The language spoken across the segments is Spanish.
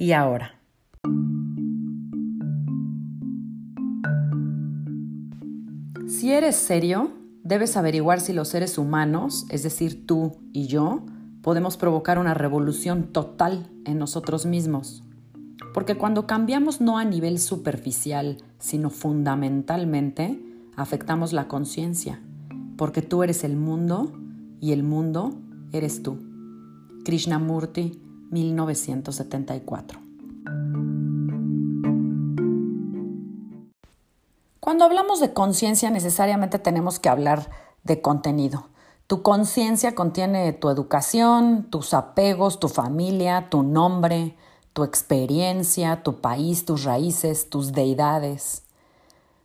y ahora. Si eres serio, debes averiguar si los seres humanos, es decir, tú y yo, podemos provocar una revolución total en nosotros mismos. Porque cuando cambiamos no a nivel superficial, sino fundamentalmente, afectamos la conciencia. Porque tú eres el mundo y el mundo eres tú. Krishnamurti, 1974. Cuando hablamos de conciencia necesariamente tenemos que hablar de contenido. Tu conciencia contiene tu educación, tus apegos, tu familia, tu nombre, tu experiencia, tu país, tus raíces, tus deidades.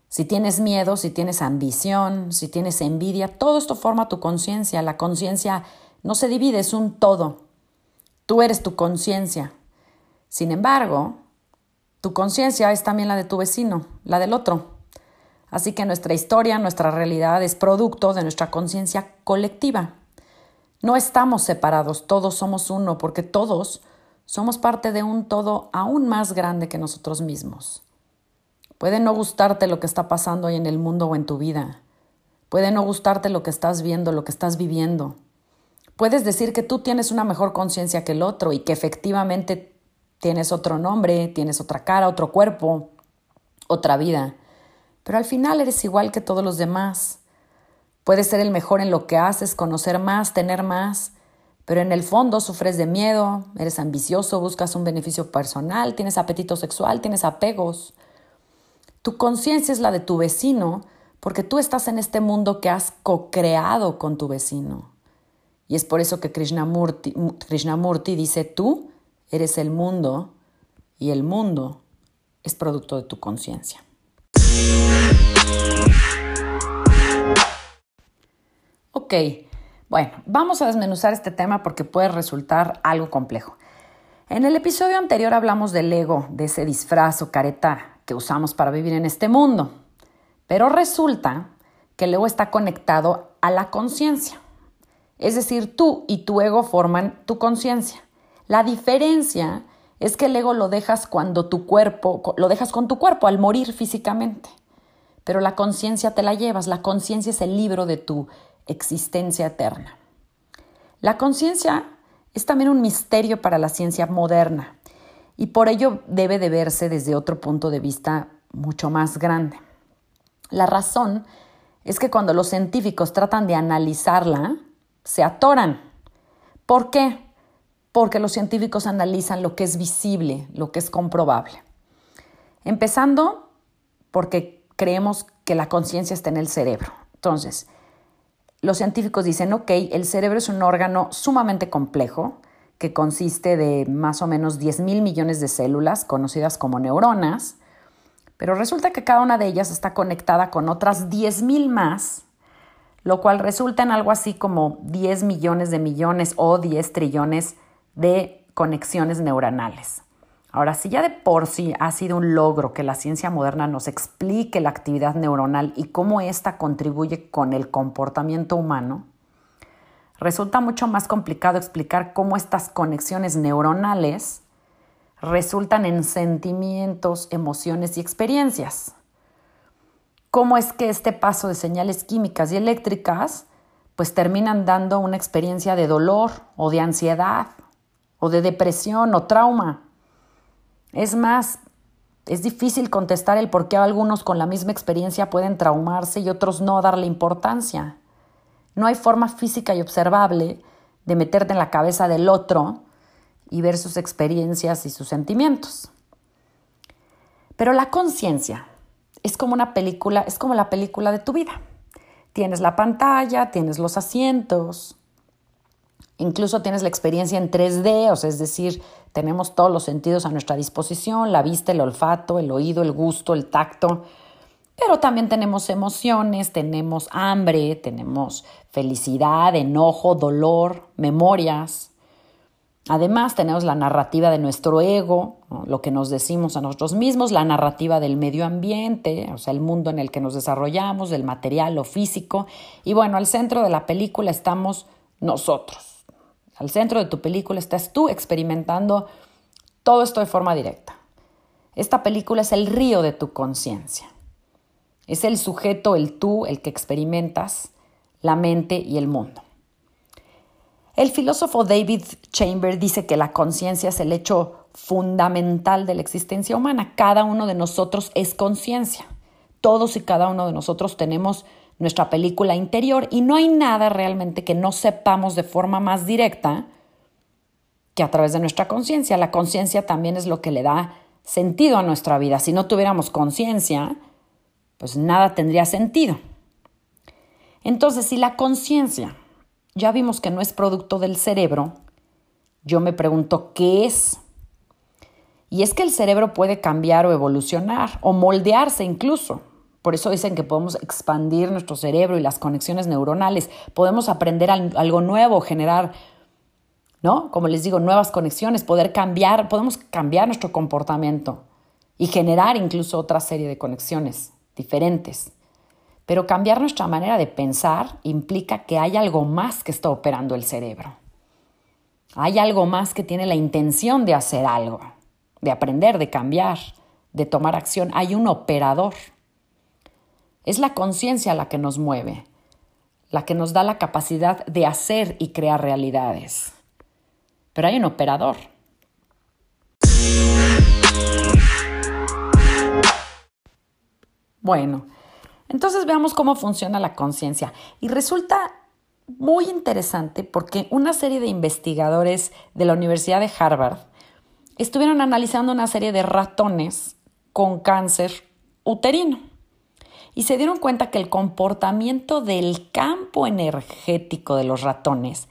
Si tienes miedo, si tienes ambición, si tienes envidia, todo esto forma tu conciencia. La conciencia no se divide, es un todo. Tú eres tu conciencia. Sin embargo, tu conciencia es también la de tu vecino, la del otro. Así que nuestra historia, nuestra realidad es producto de nuestra conciencia colectiva. No estamos separados, todos somos uno, porque todos somos parte de un todo aún más grande que nosotros mismos. Puede no gustarte lo que está pasando hoy en el mundo o en tu vida. Puede no gustarte lo que estás viendo, lo que estás viviendo. Puedes decir que tú tienes una mejor conciencia que el otro y que efectivamente tienes otro nombre, tienes otra cara, otro cuerpo, otra vida. Pero al final eres igual que todos los demás. Puedes ser el mejor en lo que haces, conocer más, tener más, pero en el fondo sufres de miedo, eres ambicioso, buscas un beneficio personal, tienes apetito sexual, tienes apegos. Tu conciencia es la de tu vecino porque tú estás en este mundo que has co-creado con tu vecino. Y es por eso que Krishnamurti, dice, tú eres el mundo y el mundo es producto de tu conciencia. Ok, bueno, vamos a desmenuzar este tema porque puede resultar algo complejo. En el episodio anterior hablamos del ego, de ese disfraz o careta que usamos para vivir en este mundo. Pero resulta que el ego está conectado a la conciencia. Es decir, tú y tu ego forman tu conciencia. La diferencia es que el ego lo dejas cuando tu cuerpo, lo dejas con tu cuerpo al morir físicamente. Pero la conciencia te la llevas, la conciencia es el libro de tu existencia eterna. La conciencia es también un misterio para la ciencia moderna y por ello debe de verse desde otro punto de vista mucho más grande. La razón es que cuando los científicos tratan de analizarla, se atoran. ¿Por qué? Porque los científicos analizan lo que es visible, lo que es comprobable. Empezando porque creemos que la conciencia está en el cerebro. Entonces, los científicos dicen, ok, el cerebro es un órgano sumamente complejo que consiste de más o menos 10 mil millones de células conocidas como neuronas, pero resulta que cada una de ellas está conectada con otras 10 mil más lo cual resulta en algo así como 10 millones de millones o 10 trillones de conexiones neuronales. Ahora, si ya de por sí ha sido un logro que la ciencia moderna nos explique la actividad neuronal y cómo ésta contribuye con el comportamiento humano, resulta mucho más complicado explicar cómo estas conexiones neuronales resultan en sentimientos, emociones y experiencias cómo es que este paso de señales químicas y eléctricas pues terminan dando una experiencia de dolor o de ansiedad o de depresión o trauma. Es más, es difícil contestar el por qué algunos con la misma experiencia pueden traumarse y otros no darle importancia. No hay forma física y observable de meterte en la cabeza del otro y ver sus experiencias y sus sentimientos. Pero la conciencia, es como una película, es como la película de tu vida. Tienes la pantalla, tienes los asientos, Incluso tienes la experiencia en 3D, o sea, es decir, tenemos todos los sentidos a nuestra disposición, la vista, el olfato, el oído, el gusto, el tacto, pero también tenemos emociones, tenemos hambre, tenemos felicidad, enojo, dolor, memorias. Además tenemos la narrativa de nuestro ego, lo que nos decimos a nosotros mismos, la narrativa del medio ambiente, o sea, el mundo en el que nos desarrollamos, del material, o físico. Y bueno, al centro de la película estamos nosotros. Al centro de tu película estás tú experimentando todo esto de forma directa. Esta película es el río de tu conciencia. Es el sujeto, el tú, el que experimentas la mente y el mundo. El filósofo David Chamber dice que la conciencia es el hecho fundamental de la existencia humana. Cada uno de nosotros es conciencia. Todos y cada uno de nosotros tenemos nuestra película interior y no hay nada realmente que no sepamos de forma más directa que a través de nuestra conciencia. La conciencia también es lo que le da sentido a nuestra vida. Si no tuviéramos conciencia, pues nada tendría sentido. Entonces, si la conciencia ya vimos que no es producto del cerebro, yo me pregunto, ¿qué es? Y es que el cerebro puede cambiar o evolucionar o moldearse incluso. Por eso dicen que podemos expandir nuestro cerebro y las conexiones neuronales, podemos aprender algo nuevo, generar, ¿no? Como les digo, nuevas conexiones, poder cambiar, podemos cambiar nuestro comportamiento y generar incluso otra serie de conexiones diferentes. Pero cambiar nuestra manera de pensar implica que hay algo más que está operando el cerebro. Hay algo más que tiene la intención de hacer algo, de aprender, de cambiar, de tomar acción. Hay un operador. Es la conciencia la que nos mueve, la que nos da la capacidad de hacer y crear realidades. Pero hay un operador. Bueno, entonces veamos cómo funciona la conciencia. Y resulta muy interesante porque una serie de investigadores de la Universidad de Harvard estuvieron analizando una serie de ratones con cáncer uterino y se dieron cuenta que el comportamiento del campo energético de los ratones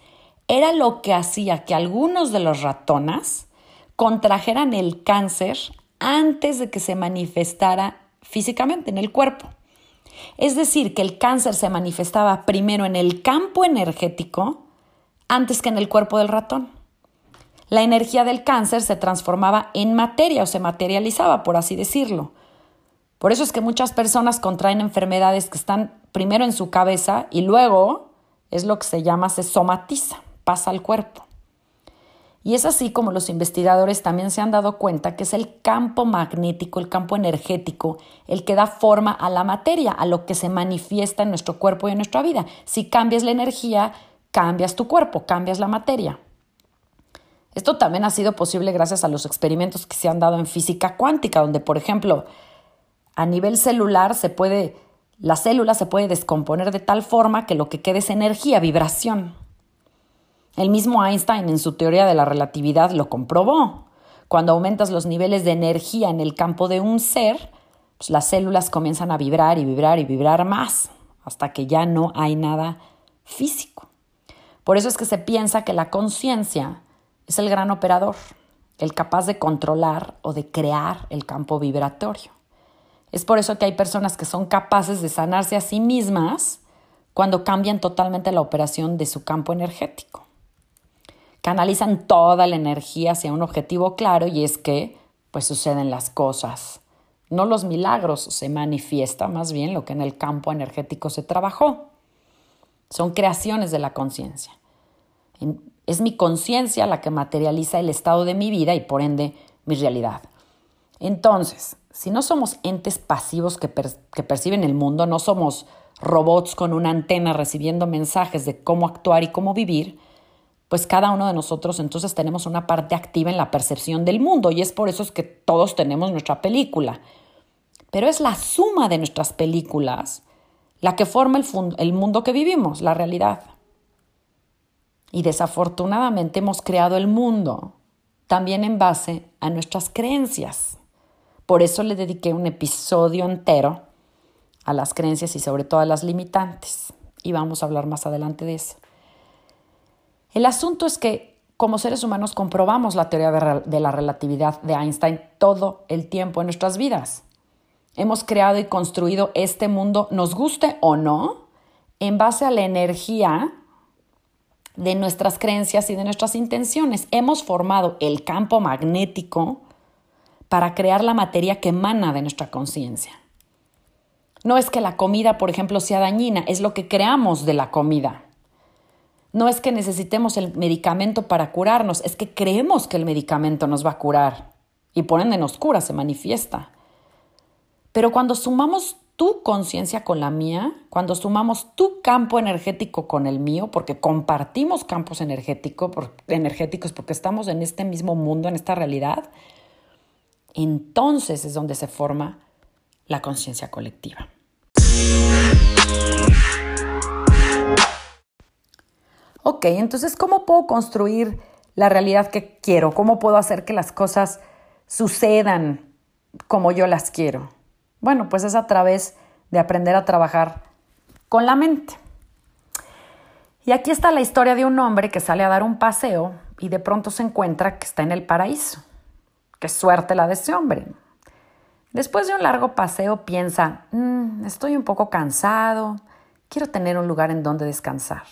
era lo que hacía que algunos de los ratones contrajeran el cáncer antes de que se manifestara físicamente en el cuerpo. Es decir, que el cáncer se manifestaba primero en el campo energético antes que en el cuerpo del ratón. La energía del cáncer se transformaba en materia o se materializaba, por así decirlo. Por eso es que muchas personas contraen enfermedades que están primero en su cabeza y luego es lo que se llama se somatiza, pasa al cuerpo. Y es así como los investigadores también se han dado cuenta que es el campo magnético, el campo energético, el que da forma a la materia, a lo que se manifiesta en nuestro cuerpo y en nuestra vida. Si cambias la energía, cambias tu cuerpo, cambias la materia. Esto también ha sido posible gracias a los experimentos que se han dado en física cuántica, donde, por ejemplo, a nivel celular se puede, la célula se puede descomponer de tal forma que lo que quede es energía, vibración. El mismo Einstein en su teoría de la relatividad lo comprobó. Cuando aumentas los niveles de energía en el campo de un ser, pues las células comienzan a vibrar y vibrar y vibrar más, hasta que ya no hay nada físico. Por eso es que se piensa que la conciencia es el gran operador, el capaz de controlar o de crear el campo vibratorio. Es por eso que hay personas que son capaces de sanarse a sí mismas cuando cambian totalmente la operación de su campo energético. Canalizan toda la energía hacia un objetivo claro y es que pues suceden las cosas. No los milagros, se manifiesta más bien lo que en el campo energético se trabajó. Son creaciones de la conciencia. Es mi conciencia la que materializa el estado de mi vida y por ende mi realidad. Entonces, si no somos entes pasivos que, perciben el mundo, no somos robots con una antena recibiendo mensajes de cómo actuar y cómo vivir, pues cada uno de nosotros entonces tenemos una parte activa en la percepción del mundo y es por eso es que todos tenemos nuestra película. Pero es la suma de nuestras películas la que forma el, el mundo que vivimos, la realidad. Y desafortunadamente hemos creado el mundo también en base a nuestras creencias. Por eso le dediqué un episodio entero a las creencias y sobre todo a las limitantes. Y vamos a hablar más adelante de eso. El asunto es que como seres humanos comprobamos la teoría de la relatividad de Einstein todo el tiempo en nuestras vidas. Hemos creado y construido este mundo, nos guste o no, en base a la energía de nuestras creencias y de nuestras intenciones. Hemos formado el campo magnético para crear la materia que emana de nuestra conciencia. No es que la comida, por ejemplo, sea dañina, es lo que creamos de la comida. No es que necesitemos el medicamento para curarnos, es que creemos que el medicamento nos va a curar y por ende nos cura, se manifiesta. Pero cuando sumamos tu conciencia con la mía, cuando sumamos tu campo energético con el mío, porque compartimos campos energéticos porque estamos en este mismo mundo, en esta realidad, entonces es donde se forma la conciencia colectiva. Ok, entonces, ¿cómo puedo construir la realidad que quiero? ¿Cómo puedo hacer que las cosas sucedan como yo las quiero? Bueno, pues es a través de aprender a trabajar con la mente. Y aquí está la historia de un hombre que sale a dar un paseo y de pronto se encuentra que está en el paraíso. Qué suerte la de ese hombre. Después de un largo paseo piensa, mm, estoy un poco cansado, quiero tener un lugar en donde descansar.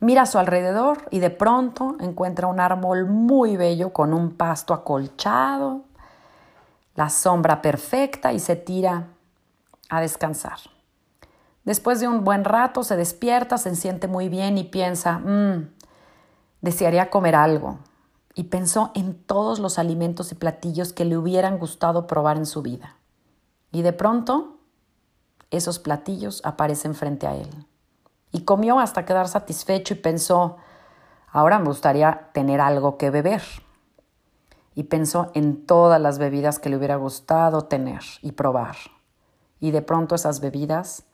Mira a su alrededor y de pronto encuentra un árbol muy bello con un pasto acolchado, la sombra perfecta y se tira a descansar. Después de un buen rato se despierta, se siente muy bien y piensa, mmm, desearía comer algo. Y pensó en todos los alimentos y platillos que le hubieran gustado probar en su vida. Y de pronto, esos platillos aparecen frente a él y comió hasta quedar satisfecho y pensó, ahora me gustaría tener algo que beber. Y pensó en todas las bebidas que le hubiera gustado tener y probar. Y de pronto esas bebidas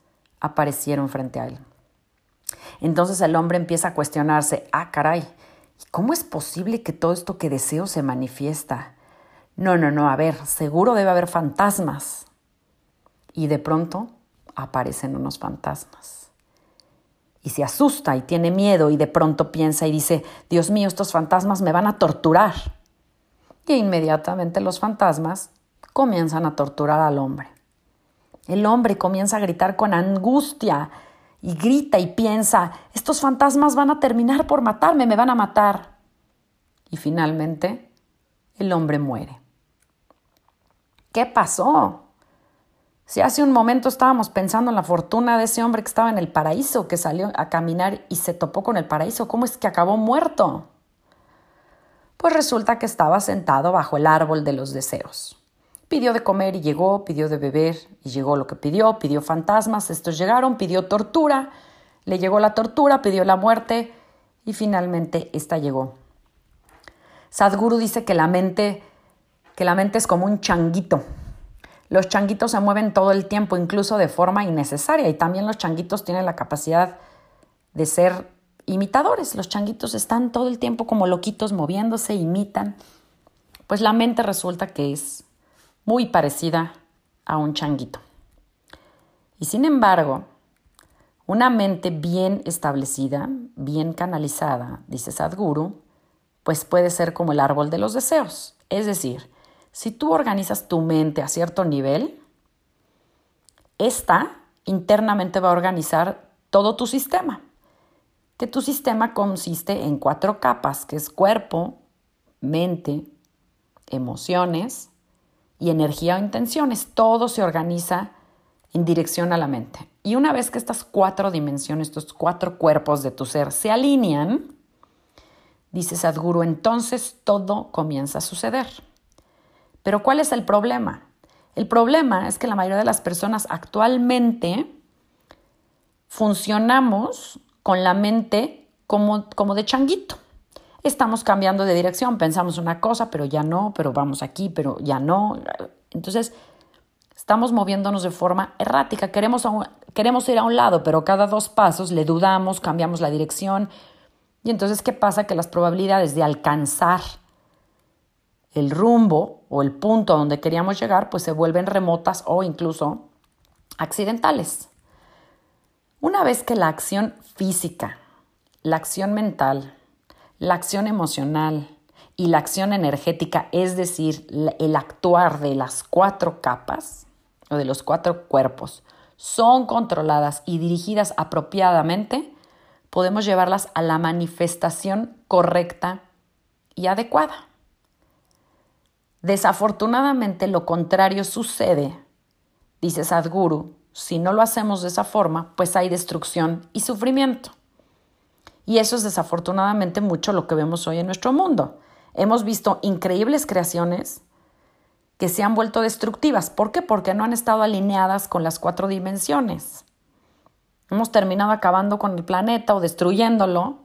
aparecieron frente a él. Entonces el hombre empieza a cuestionarse, ah, caray, ¿cómo es posible que todo esto que deseo se manifiesta? No, no, no, a ver, seguro debe haber fantasmas. Y de pronto aparecen unos fantasmas y se asusta y tiene miedo y de pronto piensa y dice, Dios mío, estos fantasmas me van a torturar. Y inmediatamente los fantasmas comienzan a torturar al hombre. El hombre comienza a gritar con angustia y grita y piensa, estos fantasmas van a terminar por matarme, me van a matar. Y finalmente el hombre muere. ¿Qué pasó? Si hace un momento estábamos pensando en la fortuna de ese hombre que estaba en el paraíso, que salió a caminar y se topó con el paraíso, ¿cómo es que acabó muerto? Pues resulta que estaba sentado bajo el árbol de los deseos. Pidió de comer y llegó, pidió de beber y llegó lo que pidió, pidió fantasmas, estos llegaron, pidió tortura, le llegó la tortura, pidió la muerte y finalmente esta llegó. Sadhguru dice que la mente, que la mente es como un changuito los changuitos se mueven todo el tiempo, incluso de forma innecesaria, y también los changuitos tienen la capacidad de ser imitadores. Los changuitos están todo el tiempo como loquitos moviéndose, imitan. Pues la mente resulta que es muy parecida a un changuito. Y sin embargo, una mente bien establecida, bien canalizada, dice Sadhguru, pues puede ser como el árbol de los deseos. Es decir, si tú organizas tu mente a cierto nivel, esta internamente va a organizar todo tu sistema. Que tu sistema consiste en cuatro capas, que es cuerpo, mente, emociones y energía o intenciones. Todo se organiza en dirección a la mente. Y una vez que estas cuatro dimensiones, estos cuatro cuerpos de tu ser se alinean, dice Sadhguru, entonces todo comienza a suceder. Pero ¿cuál es el problema? El problema es que la mayoría de las personas actualmente funcionamos con la mente como, como de changuito. Estamos cambiando de dirección, pensamos una cosa, pero ya no, pero vamos aquí, pero ya no. Entonces, estamos moviéndonos de forma errática. Queremos, queremos ir a un lado, pero cada dos pasos le dudamos, cambiamos la dirección. Y entonces, ¿qué pasa? Que las probabilidades de alcanzar el rumbo o el punto a donde queríamos llegar, pues se vuelven remotas o incluso accidentales. Una vez que la acción física, la acción mental la acción emocional y la acción energética, es decir, el actuar de las cuatro capas o de los cuatro cuerpos, son controladas y dirigidas apropiadamente, podemos llevarlas a la manifestación correcta y adecuada. Desafortunadamente lo contrario sucede, dice Sadhguru, si no lo hacemos de esa forma, pues hay destrucción y sufrimiento. Y eso es desafortunadamente mucho lo que vemos hoy en nuestro mundo. Hemos visto increíbles creaciones que se han vuelto destructivas. ¿Por qué? Porque no han estado alineadas con las cuatro dimensiones. Hemos terminado acabando con el planeta o destruyéndolo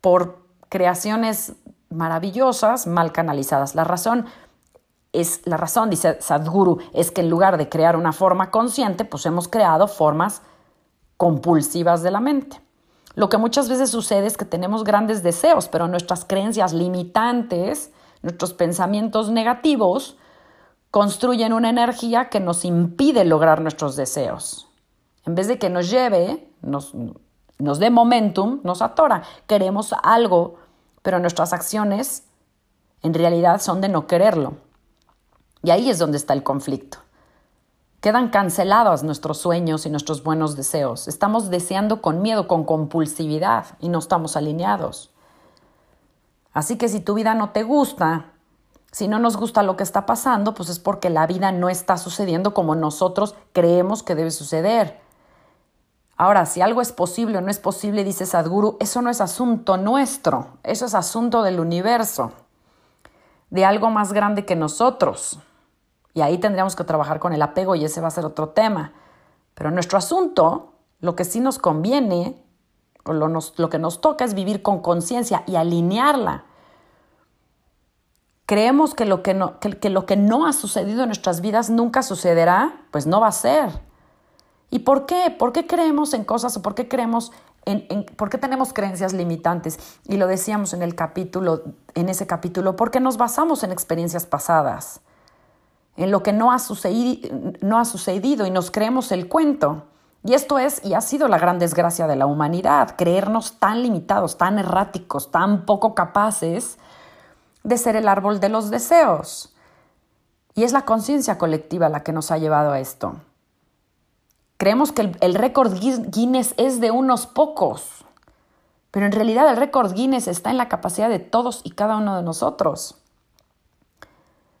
por creaciones maravillosas mal canalizadas. La razón es la razón, dice Sadhguru, es que en lugar de crear una forma consciente, pues hemos creado formas compulsivas de la mente. Lo que muchas veces sucede es que tenemos grandes deseos, pero nuestras creencias limitantes, nuestros pensamientos negativos, construyen una energía que nos impide lograr nuestros deseos. En vez de que nos lleve, nos, nos dé momentum, nos atora. Queremos algo pero nuestras acciones en realidad son de no quererlo. Y ahí es donde está el conflicto. Quedan cancelados nuestros sueños y nuestros buenos deseos. Estamos deseando con miedo, con compulsividad y no estamos alineados. Así que si tu vida no te gusta, si no nos gusta lo que está pasando, pues es porque la vida no está sucediendo como nosotros creemos que debe suceder. Ahora, si algo es posible o no es posible, dice Sadhguru, eso no es asunto nuestro, eso es asunto del universo, de algo más grande que nosotros. Y ahí tendríamos que trabajar con el apego y ese va a ser otro tema. Pero nuestro asunto, lo que sí nos conviene, o lo, lo que nos toca es vivir con conciencia y alinearla. Creemos que lo que, no, que lo que no ha sucedido en nuestras vidas nunca sucederá, pues no va a ser. ¿Y por qué? ¿Por qué creemos en cosas o por qué creemos en, por qué tenemos creencias limitantes? Y lo decíamos en el capítulo, en ese capítulo, porque nos basamos en experiencias pasadas, en lo que no ha sucedido, no ha sucedido y nos creemos el cuento. Y esto es y ha sido la gran desgracia de la humanidad, creernos tan limitados, tan erráticos, tan poco capaces de ser el árbol de los deseos. Y es la conciencia colectiva la que nos ha llevado a esto. Creemos que el, récord Guinness es de unos pocos, pero en realidad el récord Guinness está en la capacidad de todos y cada uno de nosotros.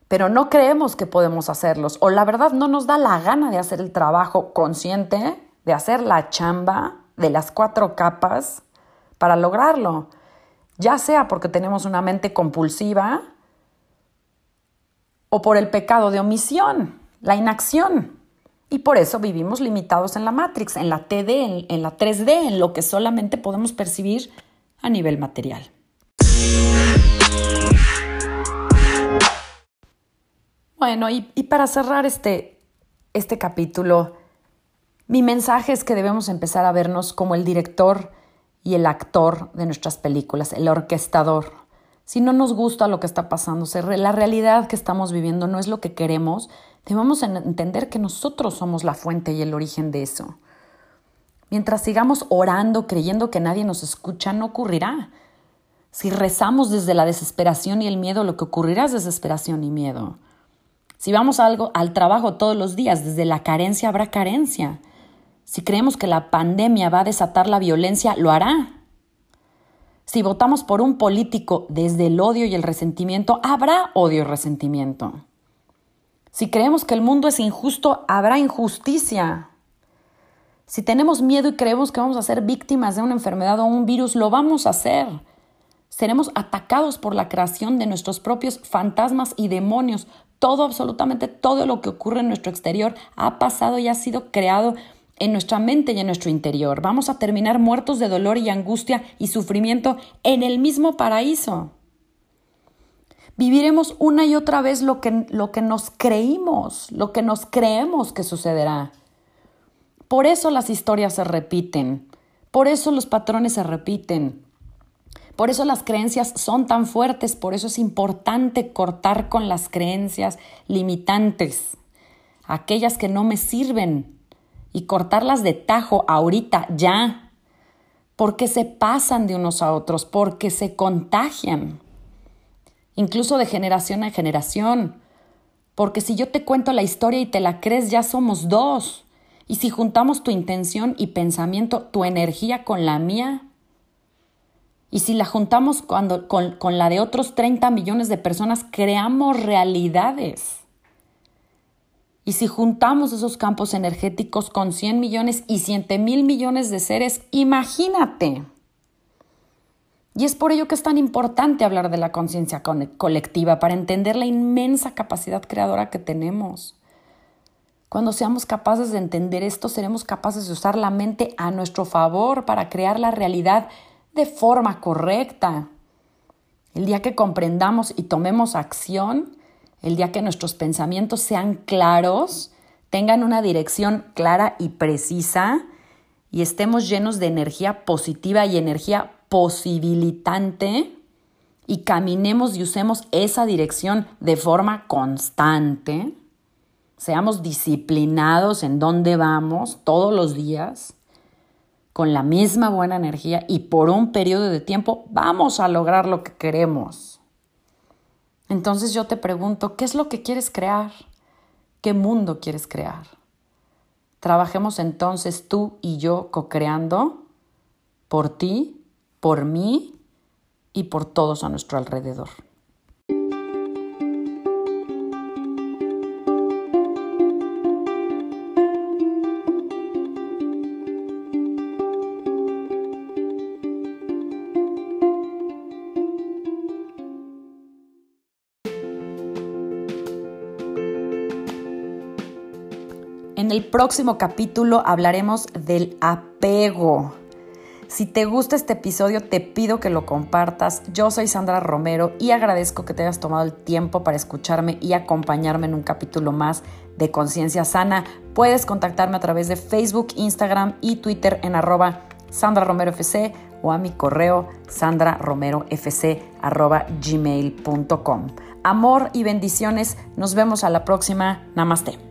Pero no creemos que podemos hacerlos, o la verdad no nos da la gana de hacer el trabajo consciente, de hacer la chamba de las cuatro capas para lograrlo, ya sea porque tenemos una mente compulsiva o por el pecado de omisión, la inacción. Y por eso vivimos limitados en la Matrix, en la TD, en, la 3D, en lo que solamente podemos percibir a nivel material. Bueno, y, para cerrar este, este capítulo, mi mensaje es que debemos empezar a vernos como el director y el actor de nuestras películas, el orquestador. Si no nos gusta lo que está pasando, la realidad que estamos viviendo no es lo que queremos, Debemos entender que nosotros somos la fuente y el origen de eso. Mientras sigamos orando creyendo que nadie nos escucha, no ocurrirá. Si rezamos desde la desesperación y el miedo, lo que ocurrirá es desesperación y miedo. Si vamos algo, al trabajo todos los días, desde la carencia habrá carencia. Si creemos que la pandemia va a desatar la violencia, lo hará. Si votamos por un político desde el odio y el resentimiento, habrá odio y resentimiento. Si creemos que el mundo es injusto, habrá injusticia. Si tenemos miedo y creemos que vamos a ser víctimas de una enfermedad o un virus, lo vamos a hacer. Seremos atacados por la creación de nuestros propios fantasmas y demonios. Todo, absolutamente todo lo que ocurre en nuestro exterior ha pasado y ha sido creado en nuestra mente y en nuestro interior. Vamos a terminar muertos de dolor y angustia y sufrimiento en el mismo paraíso. Viviremos una y otra vez lo que, lo que nos creímos, lo que nos creemos que sucederá. Por eso las historias se repiten, por eso los patrones se repiten, por eso las creencias son tan fuertes, por eso es importante cortar con las creencias limitantes, aquellas que no me sirven, y cortarlas de tajo ahorita, ya. porque se pasan de unos a otros, porque se contagian, incluso de generación a generación. Porque si yo te cuento la historia y te la crees, ya somos dos. Y si juntamos tu intención y pensamiento, tu energía con la mía, y si la juntamos cuando, con, con la de otros 30 millones de personas, creamos realidades. Y si juntamos esos campos energéticos con 100 millones y 100 mil millones de seres, imagínate. Y es por ello que es tan importante hablar de la conciencia colectiva, para entender la inmensa capacidad creadora que tenemos. Cuando seamos capaces de entender esto, seremos capaces de usar la mente a nuestro favor para crear la realidad de forma correcta. El día que comprendamos y tomemos acción, el día que nuestros pensamientos sean claros, tengan una dirección clara y precisa y estemos llenos de energía positiva y energía posibilitante y caminemos y usemos esa dirección de forma constante, seamos disciplinados en dónde vamos todos los días, con la misma buena energía y por un periodo de tiempo vamos a lograr lo que queremos. Entonces yo te pregunto, ¿qué es lo que quieres crear? ¿Qué mundo quieres crear? Trabajemos entonces tú y yo co-creando por ti, por mí y por todos a nuestro alrededor. En el próximo capítulo hablaremos del apego. Si te gusta este episodio, te pido que lo compartas. Yo soy Sandra Romero y agradezco que te hayas tomado el tiempo para escucharme y acompañarme en un capítulo más de Conciencia Sana. Puedes contactarme a través de Facebook, Instagram y Twitter en arroba Sandra Romero FC o a mi correo sandraromerofc arroba gmail.com. Amor y bendiciones. Nos vemos a la próxima. Namaste.